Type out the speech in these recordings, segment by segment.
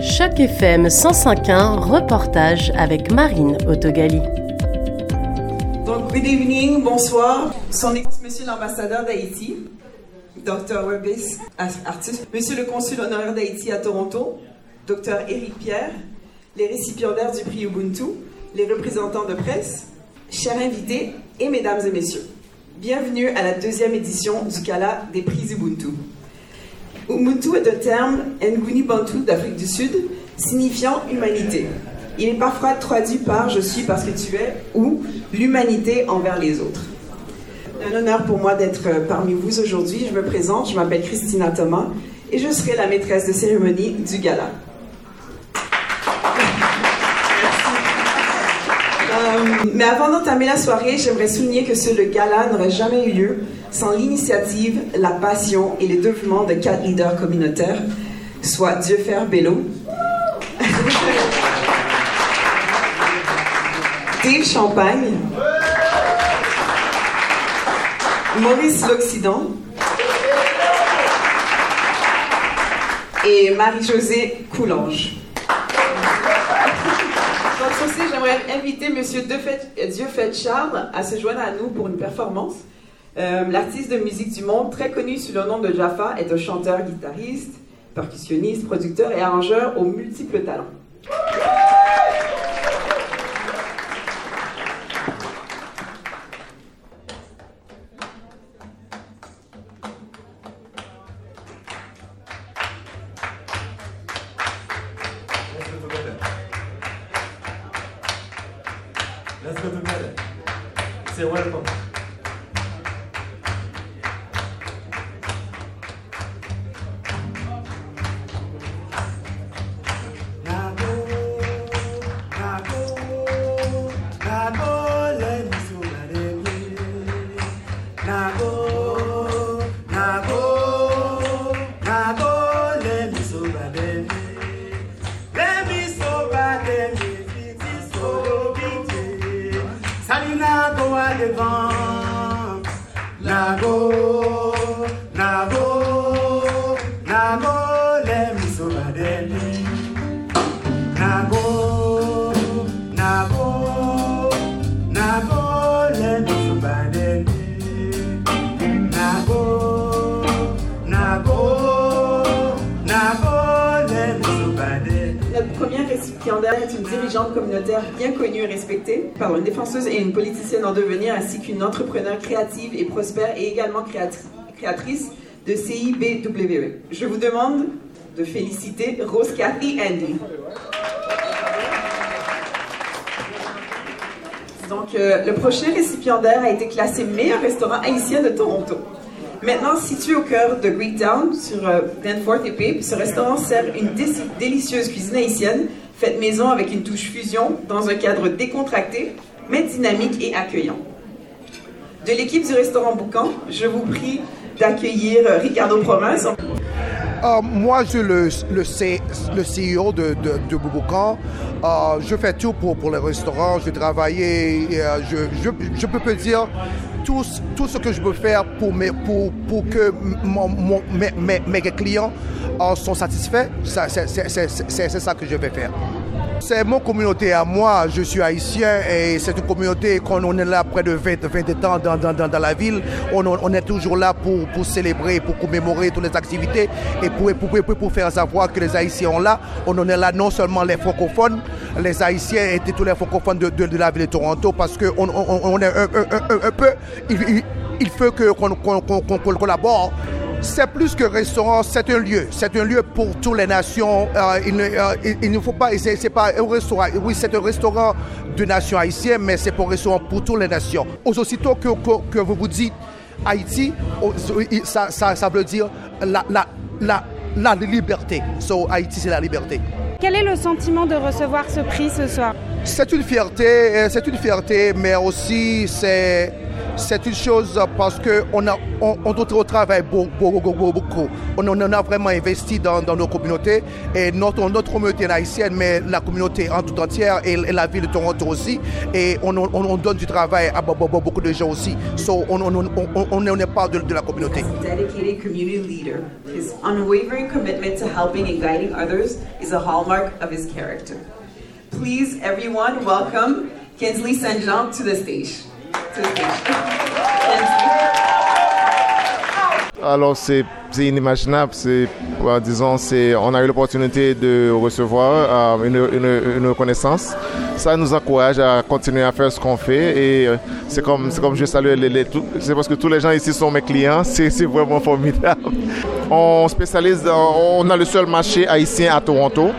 Choc FM 105.1, reportage avec Marine Autogali. Donc, good evening, bonsoir. Son Excellence, Monsieur l'ambassadeur d'Haïti, Dr. Webis, artiste. Monsieur le consul honoraire d'Haïti à Toronto, Dr. Éric Pierre, les récipiendaires du prix Ubuntu, les représentants de presse, chers invités et mesdames et messieurs. Bienvenue à la deuxième édition du Gala des prix Ubuntu. Ubuntu est un terme Nguni Bantu d'Afrique du Sud signifiant humanité. Il est parfois traduit par je suis parce que tu es ou l'humanité envers les autres. C'est un honneur pour moi d'être parmi vous aujourd'hui. Je me présente, je m'appelle Christina Thomas et je serai la maîtresse de cérémonie du gala. Euh, mais avant d'entamer la soirée, j'aimerais souligner que ce le gala n'aurait jamais eu lieu sans l'initiative, la passion et les développement de quatre leaders communautaires, soit Dieu-Faire Bello, Dave Champagne, Maurice l'Occident et Marie-Josée Coulange. Donc, aussi, j'aimerais inviter Monsieur Dieu-Fait Charles à se joindre à nous pour une performance. Euh, l'artiste de musique du monde, très connu sous le nom de Jaffa, est un chanteur, guitariste, percussionniste, producteur et arrangeur aux multiples talents. Est une dirigeante communautaire bien connue et respectée, pardon, une défenseuse et une politicienne en devenir, ainsi qu'une entrepreneure créative et prospère et également créatri- créatrice de CIBWE. Je vous demande de féliciter Rose Cathy Andy. Donc, euh, le prochain récipiendaire a été classé meilleur restaurant haïtien de Toronto. Maintenant, situé au cœur de Greektown, sur euh, Danforth et Pape, ce restaurant sert une délicieuse cuisine haïtienne, faite maison avec une touche fusion, dans un cadre décontracté, mais dynamique et accueillant. De l'équipe du restaurant Boucan, je vous prie d'accueillir euh, Ricardo Province. Euh, moi, je suis le, le, C- le CEO de, de, Bouboucan. Euh, je fais tout pour, pour le restaurant. Je travaille et je, je, je peux te dire tout, ce- que je peux faire pour, que mes, clients euh, sont satisfaits. C'est ça que je vais faire. C'est mon communauté à moi, je suis haïtien et c'est une communauté qu'on on est là près de 20, 20 ans dans, dans, dans, dans la ville. On, on- est toujours là pour, pour célébrer, pour commémorer toutes les activités et pour, pour, pour, faire savoir que les Haïtiens sont là. On en est là non seulement les francophones, les Haïtiens et tous les francophones de, de, la ville de Toronto parce qu'on on, on, est un, un, un, peu... Il, il, faut qu'on collabore. C'est plus que restaurant, c'est un lieu. C'est un lieu pour toutes les nations. Euh, il, ne, euh, il- ne faut pas, c'est pas un restaurant. Oui, c'est un restaurant de nations haïtiennes, mais c'est un restaurant pour toutes les nations. Aussitôt que, que, que vous vous dites Haïti, ça, ça, ça veut dire la, la, la, la liberté. So, Haïti, c'est la liberté. Quel est le sentiment de recevoir ce prix ce soir? C'est une fierté, euh, c'est une fierté, mais aussi c'est c'est une chose parce qu'on a, on, on travaille beaucoup, beaucoup, beaucoup. On, on a vraiment investi dans, dans, nos communautés et notre, notre communauté haïtienne, mais la communauté en tout entière et, et la ville de Toronto aussi. Et on, on, on, donne du travail à beaucoup de gens aussi. So on, on, est de, de la communauté. Dedicated community leader, his unwavering commitment to helping and guiding others is a hallmark of his character. Please, everyone, welcome Kinsley St. Jean to the stage. Alors c'est inimaginable, c'est disons c'est on a eu l'opportunité de recevoir euh, une, une, reconnaissance. Ça nous encourage à continuer à faire ce qu'on fait et euh, c'est comme c'est comme je salue les, c'est parce que tous les gens ici sont mes clients, c'est vraiment formidable. On spécialise on a le seul marché haïtien à Toronto.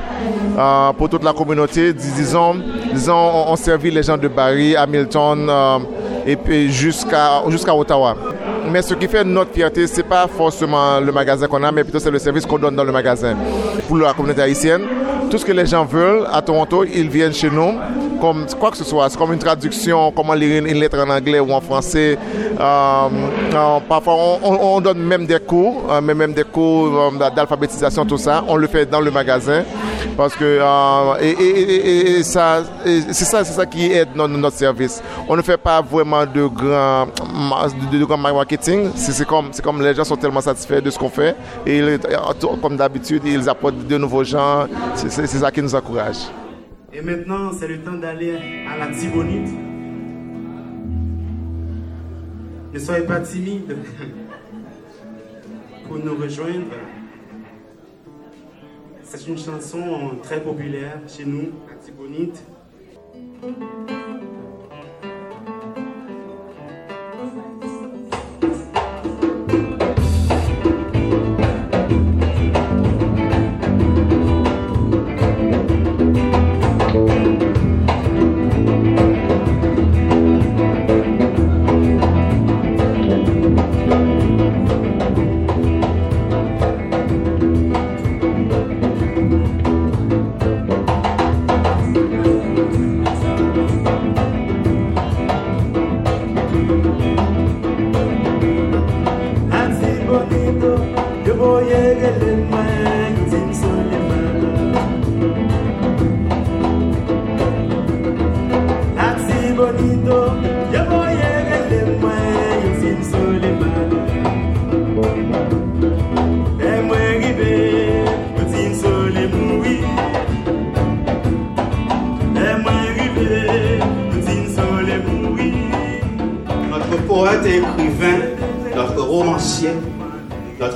Euh, pour toute la communauté, disons, disons on, on servit les gens de Barrie, Hamilton, et puis jusqu'à jusqu'à Ottawa. Mais ce qui fait notre fierté, c'est pas forcément le magasin qu'on a, mais plutôt c'est le service qu'on donne dans le magasin. Pour la communauté haïtienne, tout ce que les gens veulent à Toronto, ils viennent chez nous comme quoi que ce soit. C'est comme une traduction, comment lire une lettre en anglais ou en français. Euh, euh, parfois, on, donne même des cours, euh, même des cours d'alphabétisation, tout ça. On le fait dans le magasin parce que et, ça, c'est ça, c'est ça qui aide notre, service. On ne fait pas vraiment de grand, de, grand marketing. C'est comme, c'est comme les gens sont tellement satisfaits de ce qu'on fait et comme d'habitude, ils apportent de nouveaux gens. C'est ça qui nous encourage. Et maintenant, c'est le temps d'aller à la Tibonite. Ne soyez pas timide pour nous rejoindre. C'est une chanson très populaire chez nous, à Tibonite.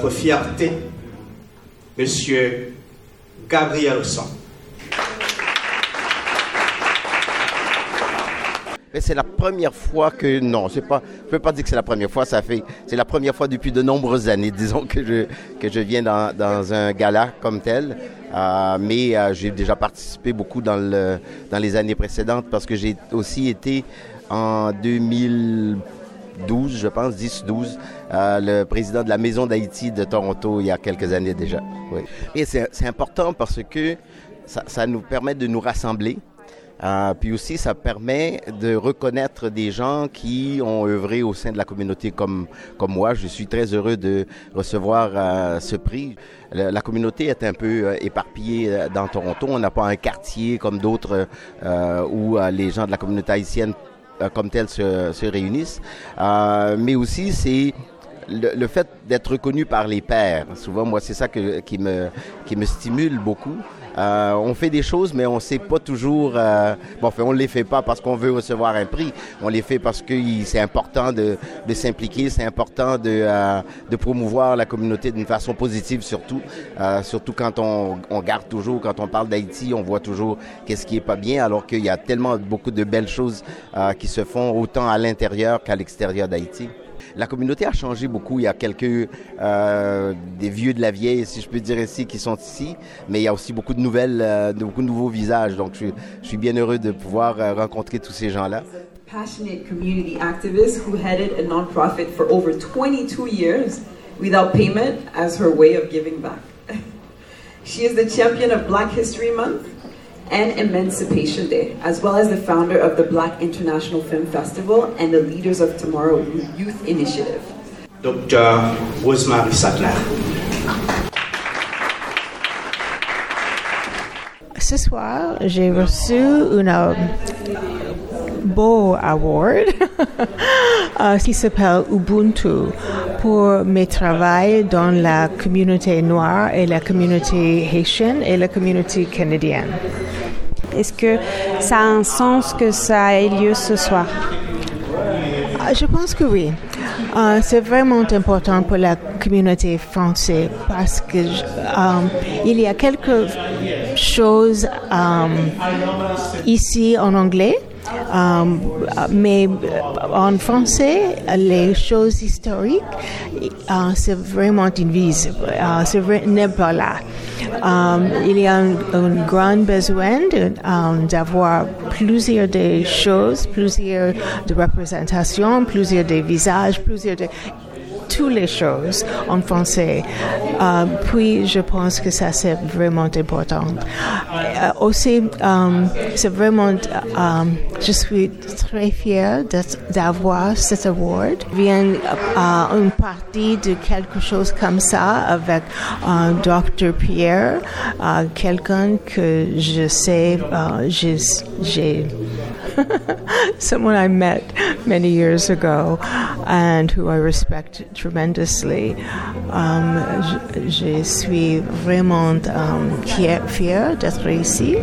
Fierté, Monsieur Gabriel Son. C'est la première fois que non, c'est pas, je peux pas dire que c'est la première fois. Ça fait, c'est la première fois depuis de nombreuses années, disons que je que je viens dans, dans un gala comme tel. Euh, mais euh, j'ai déjà participé beaucoup dans le dans les années précédentes parce que j'ai aussi été en 2000 12, je pense, 10-12, euh, le président de la Maison d'Haïti de Toronto il y a quelques années déjà. Oui. Et c'est important parce que ça, nous permet de nous rassembler. Euh, puis aussi, ça permet de reconnaître des gens qui ont œuvré au sein de la communauté comme, comme moi. Je suis très heureux de recevoir euh, ce prix. la communauté est un peu éparpillée dans Toronto. On n'a pas un quartier comme d'autres où les gens de la communauté haïtienne comme telles se, se réunissent, euh, mais aussi c'est le, fait d'être reconnu par les pairs. Souvent, moi, c'est ça qui, me, qui me stimule beaucoup. Euh, on fait des choses, mais on ne sait pas toujours. Euh, bon, enfin, on ne les fait pas parce qu'on veut recevoir un prix. On les fait parce que c'est important de, s'impliquer, c'est important de, euh, de promouvoir la communauté d'une façon positive, surtout. Euh, surtout quand on, on garde toujours, quand on parle d'Haïti, on voit toujours qu'est-ce qui est pas bien, alors qu'il y a tellement beaucoup de belles choses euh, qui se font autant à l'intérieur qu'à l'extérieur d'Haïti. La communauté a changé beaucoup. Il y a quelques euh, des vieux de la vieille, si je peux dire ici, qui sont ici, mais il y a aussi beaucoup de nouvelles, euh, de beaucoup de nouveaux visages. Donc, je, je suis bien heureux de pouvoir euh, rencontrer tous ces gens-là. Passionate community activist who headed a non-profit for over 22 years without payment as her way of giving back. she is the champion of Black History Month and Emancipation Day, as well as the founder of the Black International Film Festival and the Leaders of Tomorrow Youth Initiative. Dr. Rosemary Sattler. Ce soir, j'ai reçu une euh, beau award euh, qui s'appelle Ubuntu pour mes travaux dans la communauté noire et la communauté haïtienne et la communauté canadienne. Est-ce que ça a un sens que ça ait lieu ce soir? Ah, Je pense que oui. Euh, c'est vraiment important pour la communauté française parce que euh, il y a quelque chose euh, ici en anglais. Euh, mais en français, les choses historiques, euh, c'est vraiment invisible. Euh, c'est vrai- n'est pas là. Euh, il y a un, un grand besoin euh, d'avoir plusieurs des choses, plusieurs de représentations, plusieurs des visages, plusieurs de toutes les choses en français. Euh, puis, je pense que ça, c'est vraiment important. Euh, aussi, euh, c'est vraiment, je suis très fière d'avoir cet award. Vient une partie de quelque chose comme ça avec Dr. Pierre, quelqu'un que je sais, j'ai someone I met many years ago and who I respect tremendously. Um, je, je suis vraiment um, fière d'être ici.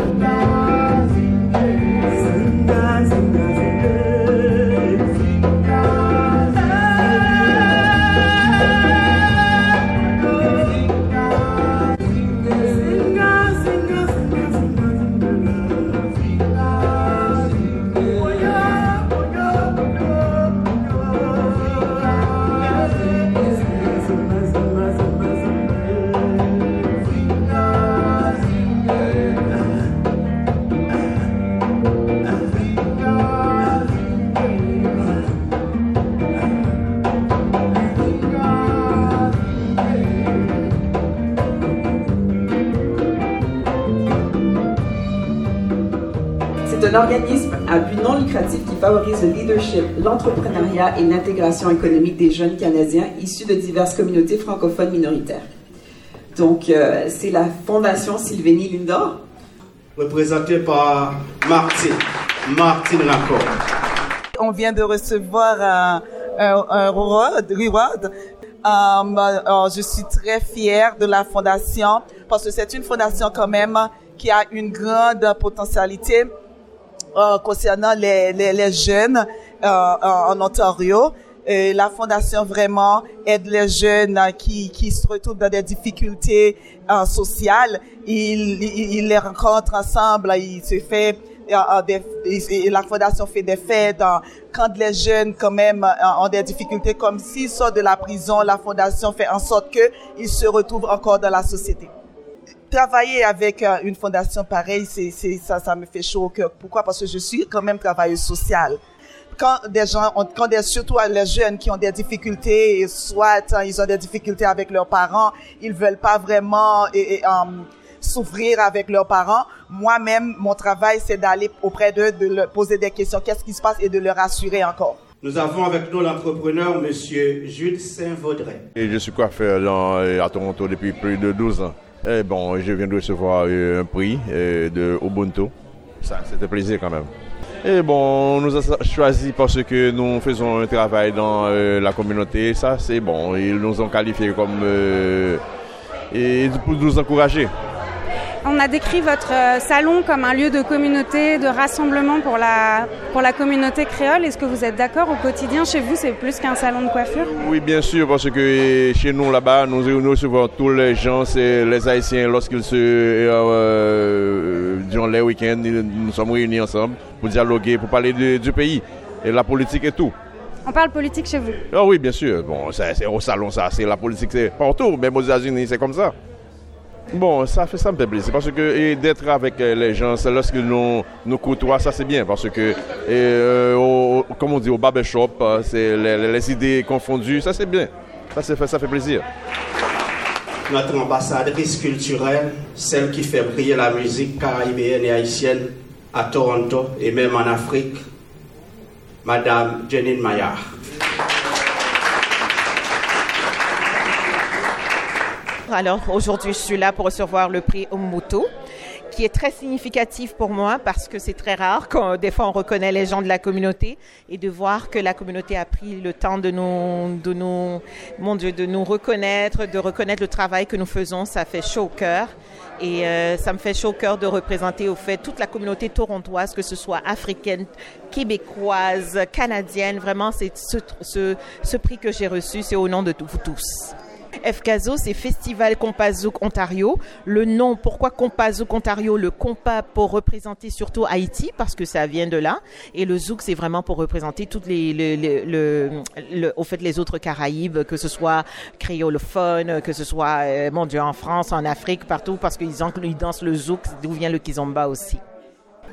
Organisme à but non lucratif qui favorise le leadership, l'entrepreneuriat et l'intégration économique des jeunes Canadiens issus de diverses communautés francophones minoritaires. Donc, euh, c'est la Fondation Sylvénie Lindor. représenté par Martine, Martine Raccord. On vient de recevoir un, un, un reward. reward. Um, euh, je suis très fière de la fondation parce que c'est une fondation quand même qui a une grande potentialité euh, concernant les, les, les jeunes euh, en en Ontario. Et la fondation vraiment aide les jeunes euh, qui, qui se retrouvent dans des difficultés euh, sociales. Il, il, il les rencontre ensemble, il se fait euh, euh, des, et la fondation fait des fêtes euh, quand les jeunes quand même euh, ont des difficultés comme s'ils sortent de la prison, la fondation fait en sorte que ils se retrouvent encore dans la société travailler avec euh, une fondation pareille, c'est, c'est, ça, ça me fait chaud au cœur. Pourquoi? Parce que je suis quand même travailleuse sociale. Quand des gens, ont, quand des, surtout les jeunes qui ont des difficultés, soit hein, ils ont des difficultés avec leurs parents, ils veulent pas vraiment et, et, um, souffrir avec leurs parents. Moi-même, mon travail, c'est d'aller auprès d'eux, de leur poser des questions, qu'est-ce qui se passe? Et de leur rassurer encore. Nous avons avec nous l'entrepreneur, Monsieur Jules Saint-Vaudrey. Et je suis coiffeur dans- euh, à Toronto depuis plus de 12 ans. Et bon, je viens de recevoir euh, un prix euh, de Ubuntu. Ça, c'était plaisir quand même. Et bon, on nous a choisi parce que nous faisons un travail dans euh, la communauté. Ça, c'est bon. Ils nous ont qualifiés comme... et pour nous encourager. On a décrit votre euh, salon comme un lieu de communauté, de rassemblement pour la, pour la communauté créole. Est-ce que vous êtes d'accord au quotidien chez vous, c'est plus qu'un salon de coiffure? Oui, bien sûr, parce que chez nous là-bas, nous, nous recevons tous les gens, c'est les Haïtiens, lorsqu'ils se, euh, durant les week-ends, nous sommes réunis ensemble pour dialoguer, pour parler de- du pays et la politique et tout. On parle politique chez vous? Ah oui, bien sûr. Bon, c'est au salon, ça, c'est la politique, c'est partout, même aux États-Unis, c'est comme ça. Bon, ça fait ça me fait plaisir parce que d'être avec euh, les gens, c'est lorsque nous nous côtoient, ça c'est bien parce que euh, comme on dit au barbershop, euh, c'est les, idées confondues, ça c'est bien. Ça fait, ça fait plaisir. notre ambassadrice culturelle, celle qui fait briller la musique caribéenne et haïtienne à Toronto et même en Afrique, Madame Janine Maillard. Alors aujourd'hui, je suis là pour recevoir le prix Umutu qui est très significatif pour moi parce que c'est très rare quand des fois on reconnaît les gens de la communauté et de voir que la communauté a pris le temps de nous, de nous, mon Dieu, de nous reconnaître, de reconnaître le travail que nous faisons, ça fait chaud au cœur. Et euh, ça me fait chaud au cœur de représenter au fait toute la communauté torontoise, que ce soit africaine, québécoise, canadienne. Vraiment, c'est ce, ce, ce prix que j'ai reçu, c'est au nom de vous tous. FCASO, c'est Festival Compazouk Ontario. Le nom, pourquoi Compazouk Ontario Le compas pour représenter surtout Haïti, parce que ça vient de là. Et le Zouk, c'est vraiment pour représenter toutes les, le, au fait, les autres Caraïbes, que ce soit créolophone, que ce soit, euh, mon Dieu, en France, en Afrique, partout, parce qu'ils dansent le Zouk, d'où vient le Kizomba aussi.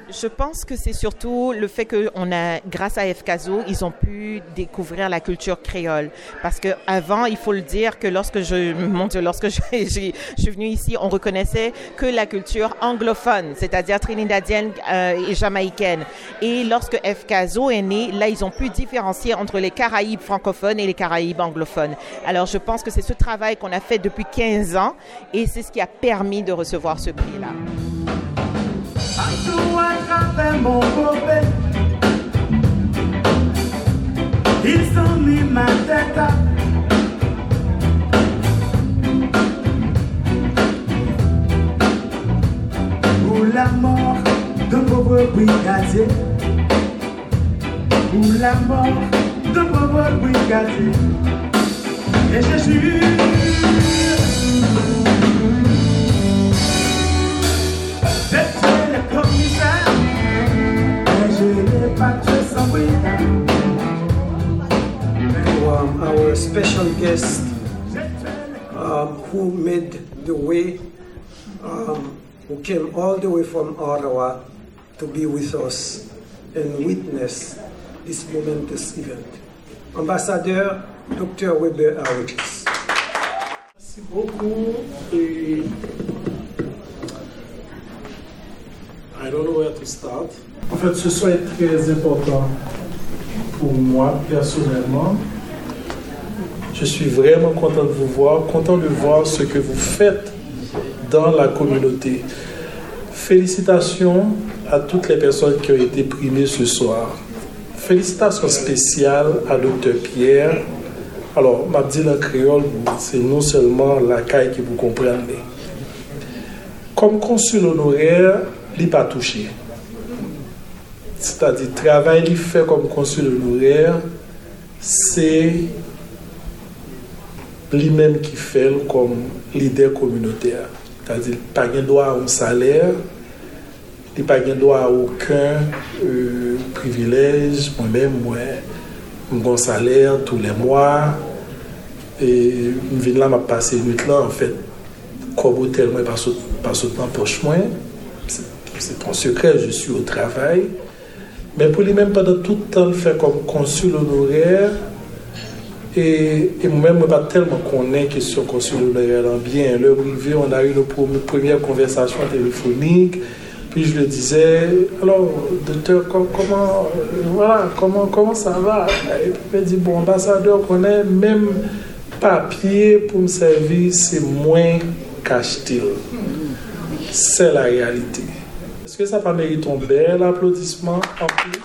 Je pense que c'est surtout le fait qu'on a, grâce à FCASO, ils ont pu découvrir la culture créole. Parce que avant, il faut le dire que lorsque je, mon Dieu, lorsque je, suis venue ici, on reconnaissait que la culture anglophone, c'est-à-dire trinidadienne euh, et jamaïcaine. Et lorsque FCASO est né, là, ils ont pu différencier entre les Caraïbes francophones et les Caraïbes anglophones. Alors, je pense que c'est ce travail qu'on a fait depuis 15 ans et c'est ce qui a permis de recevoir ce prix-là. Atravers mon bobé. Ils ont mis ma tête à Pour la mort d'un pauvre brigadier Pour la mort d'un pauvre brigadier Et je jure um, our special guest um, who made the way, um, who came all the way from Ottawa to be with us and witness this momentous event. Ambassadeur Dr. Weber Arikis. Merci beaucoup. Et En fait, ce soir est très important pour moi personnellement. Je suis vraiment content de vous voir, content de voir ce que vous faites dans la communauté. Félicitations à toutes les personnes qui ont été primées ce soir. Félicitations spéciales à Dr Pierre. Alors, m'a dit en créole, c'est non seulement la caille qui vous comprenez. Comme consul honoraire, li pa touche. Se ta di, travay li fe kom konsul lourer, se li menm ki fel kom lider kominoter. Ta di, pa gen do a ou saler, li pa gen do a ouken euh, privilej, mwen men mwen, mwen kon saler tou le mwa, e mwen vin la mwen pase lout la, an en fèt, fait, kobo tel mwen pa sot nan poch mwen, C'est un secret, je suis au travail. Mais pour lui-même, pendant tout le temps, il fait comme consul honoraire. Et, moi-même, je ne pas tellement connaître question consul honoraire bien. Le privé, on a eu une première conversation téléphonique. Puis je lui disais, alors, docteur, comment, voilà, comment, comment ça va? Et il me dit, bon, ambassadeur, on est même papier pour me servir, c'est moins qu'acheter. C'est la réalité. Est-ce que ça va mériter un bel applaudissement en plus?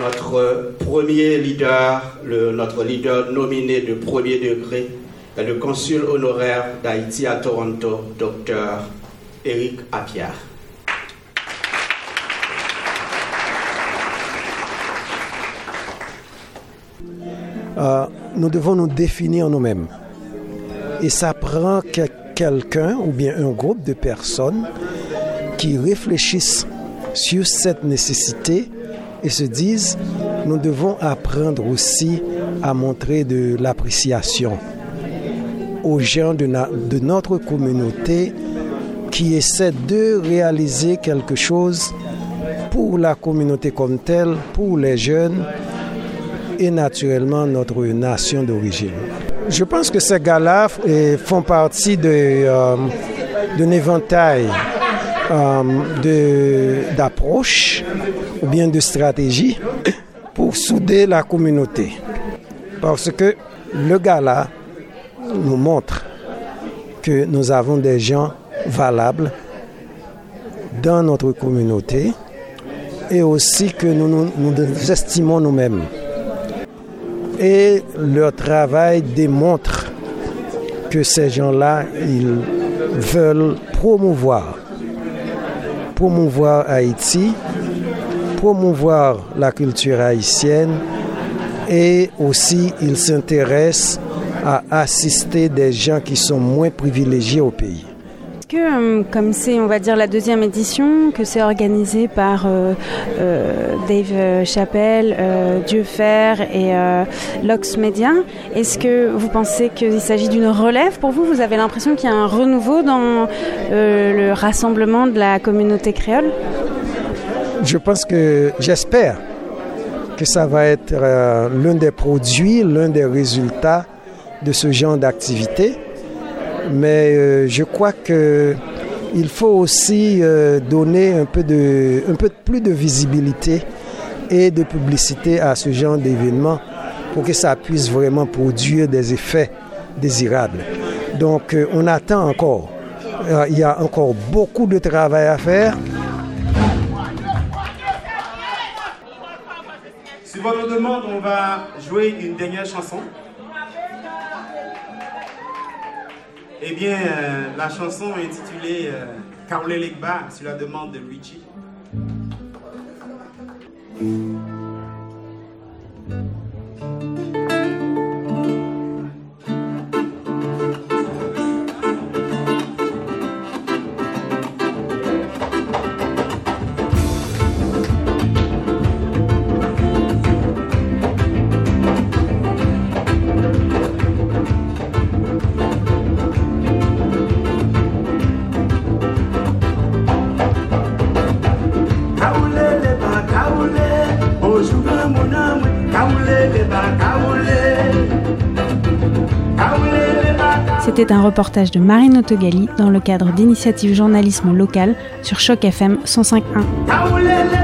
Notre premier leader, le, notre leader nominé de premier degré, est le consul honoraire d'Haïti à Toronto, docteur Éric Appiah. Euh, nous devons nous définir nous-mêmes. Et ça prend quelqu'un ou bien un groupe de personnes qui réfléchissent sur cette nécessité et se disent, nous devons apprendre aussi à montrer de l'appréciation aux gens de, notre communauté qui essaient de réaliser quelque chose pour la communauté comme telle, pour les jeunes et naturellement notre nation d'origine. Je pense que ces gars-là font partie euh, d'un éventail euh, d'approches ou bien de stratégies pour souder la communauté. Parce que le gala nous montre que nous avons des gens valables dans notre communauté et aussi que nous nous, estimons nous-mêmes. Et leur travail démontre que ces gens-là, ils veulent promouvoir, promouvoir Haïti, promouvoir la culture haïtienne et aussi ils s'intéressent à assister des gens qui sont moins privilégiés au pays. Euh, comme c'est, on va dire, la deuxième édition, que c'est organisé par euh, euh, Dave Chappelle, Dieu Fer et Lox Media, est-ce que vous pensez qu'il s'agit d'une relève pour vous? Vous avez l'impression qu'il y a un renouveau dans le rassemblement de la communauté créole? Je pense que, j'espère que ça va être l'un des produits, l'un des résultats de ce genre d'activité. Mais euh, je crois que il faut aussi euh, donner un peu, de, un peu plus de visibilité et de publicité à ce genre d'événement pour que ça puisse vraiment produire des effets désirables. Donc euh, on attend encore. il y a encore beaucoup de travail à faire. Sur votre demande, on va jouer une dernière chanson. Eh bien, euh, la chanson intitulée euh, Kaole Legba sur la demande de Luigi. C'était un reportage de Marine Autogali dans le cadre d'initiatives journalisme local sur Choc FM 105.1.